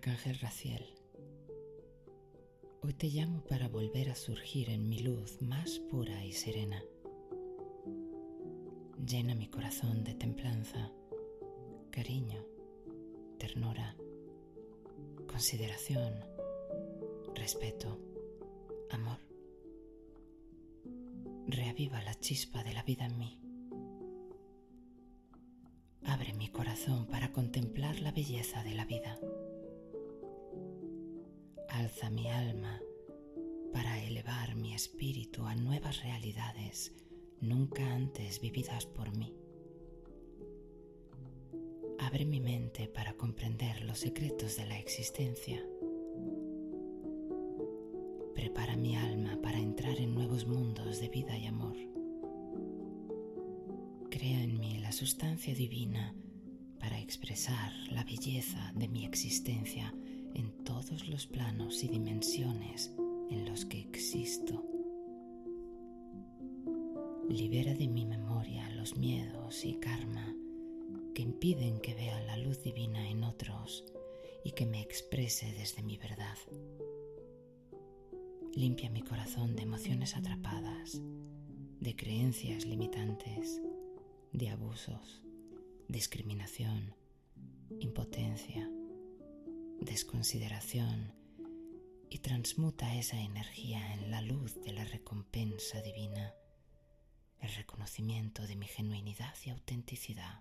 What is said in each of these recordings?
Arcángel Raciel, hoy te llamo para volver a surgir en mi luz más pura y serena. Llena mi corazón de templanza, cariño, ternura, consideración, respeto, amor. Reaviva la chispa de la vida en mí. Abre mi corazón para contemplar la belleza de la vida alza mi alma para elevar mi espíritu a nuevas realidades nunca antes vividas por mí. Abre mi mente para comprender los secretos de la existencia. Prepara mi alma para entrar en nuevos mundos de vida y amor. Crea en mí la sustancia divina para expresar la belleza de mi existencia en todos los planos y dimensiones en los que existo. Libera de mi memoria los miedos y karma que impiden que vea la luz divina en otros y que me exprese desde mi verdad. Limpia mi corazón de emociones atrapadas, de creencias limitantes, de abusos, discriminación, impotencia, desconsideración y transmuta esa energía en la luz de la recompensa divina, el reconocimiento de mi genuinidad y autenticidad.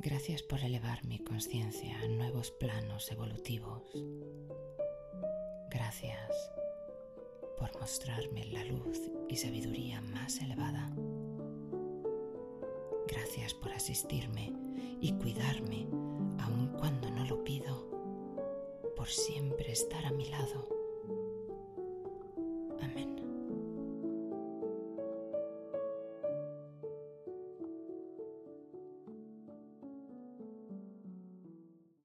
Gracias por elevar mi conciencia a nuevos planos evolutivos. Por mostrarme la luz y sabiduría más elevada. Gracias por asistirme y cuidarme aun cuando no lo pido, por siempre estar a mi lado